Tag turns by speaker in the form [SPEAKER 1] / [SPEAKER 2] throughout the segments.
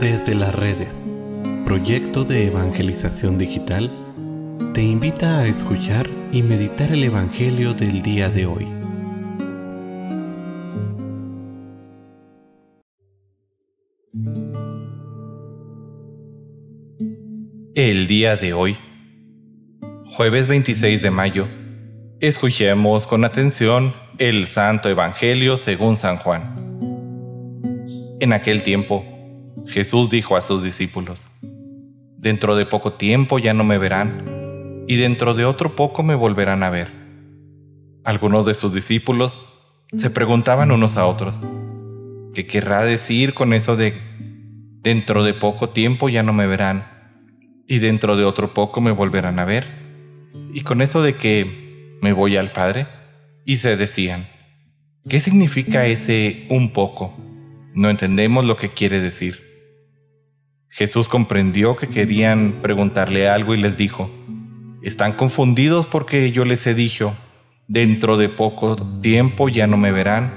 [SPEAKER 1] Desde las redes, proyecto de evangelización digital, te invita a escuchar y meditar el Evangelio del día de hoy. El día de hoy, jueves 26 de mayo, escuchemos con atención el Santo Evangelio según San Juan. En aquel tiempo, Jesús dijo a sus discípulos, Dentro de poco tiempo ya no me verán, y dentro de otro poco me volverán a ver. Algunos de sus discípulos se preguntaban unos a otros, ¿qué querrá decir con eso de dentro de poco tiempo ya no me verán, y dentro de otro poco me volverán a ver? Y con eso de que me voy al Padre, y se decían, ¿qué significa ese un poco? No entendemos lo que quiere decir. Jesús comprendió que querían preguntarle algo y les dijo, están confundidos porque yo les he dicho, dentro de poco tiempo ya no me verán,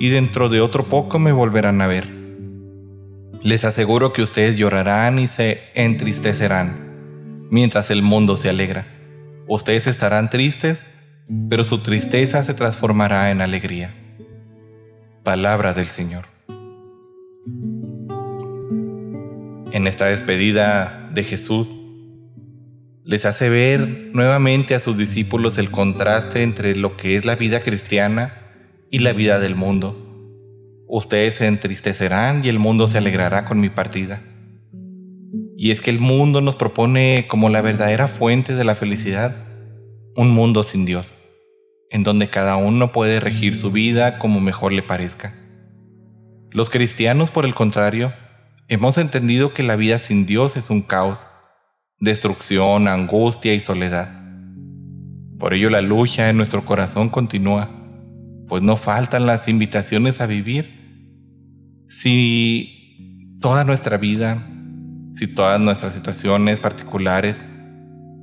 [SPEAKER 1] y dentro de otro poco me volverán a ver. Les aseguro que ustedes llorarán y se entristecerán, mientras el mundo se alegra. Ustedes estarán tristes, pero su tristeza se transformará en alegría. Palabra del Señor. En esta despedida de Jesús, les hace ver nuevamente a sus discípulos el contraste entre lo que es la vida cristiana y la vida del mundo. Ustedes se entristecerán y el mundo se alegrará con mi partida. Y es que el mundo nos propone como la verdadera fuente de la felicidad un mundo sin Dios, en donde cada uno puede regir su vida como mejor le parezca. Los cristianos, por el contrario, Hemos entendido que la vida sin Dios es un caos, destrucción, angustia y soledad. Por ello la lucha en nuestro corazón continúa, pues no faltan las invitaciones a vivir. Si toda nuestra vida, si todas nuestras situaciones particulares,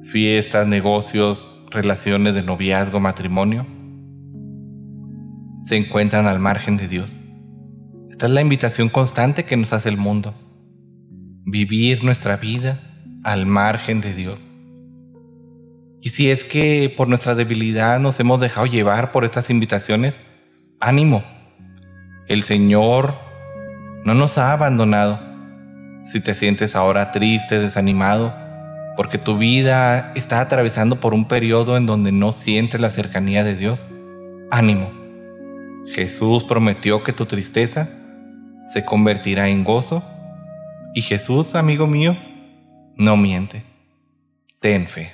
[SPEAKER 1] fiestas, negocios, relaciones de noviazgo, matrimonio, se encuentran al margen de Dios. Esta es la invitación constante que nos hace el mundo. Vivir nuestra vida al margen de Dios. Y si es que por nuestra debilidad nos hemos dejado llevar por estas invitaciones, ánimo. El Señor no nos ha abandonado. Si te sientes ahora triste, desanimado, porque tu vida está atravesando por un periodo en donde no sientes la cercanía de Dios, ánimo. Jesús prometió que tu tristeza se convertirá en gozo. Y Jesús, amigo mío, no miente. Ten fe.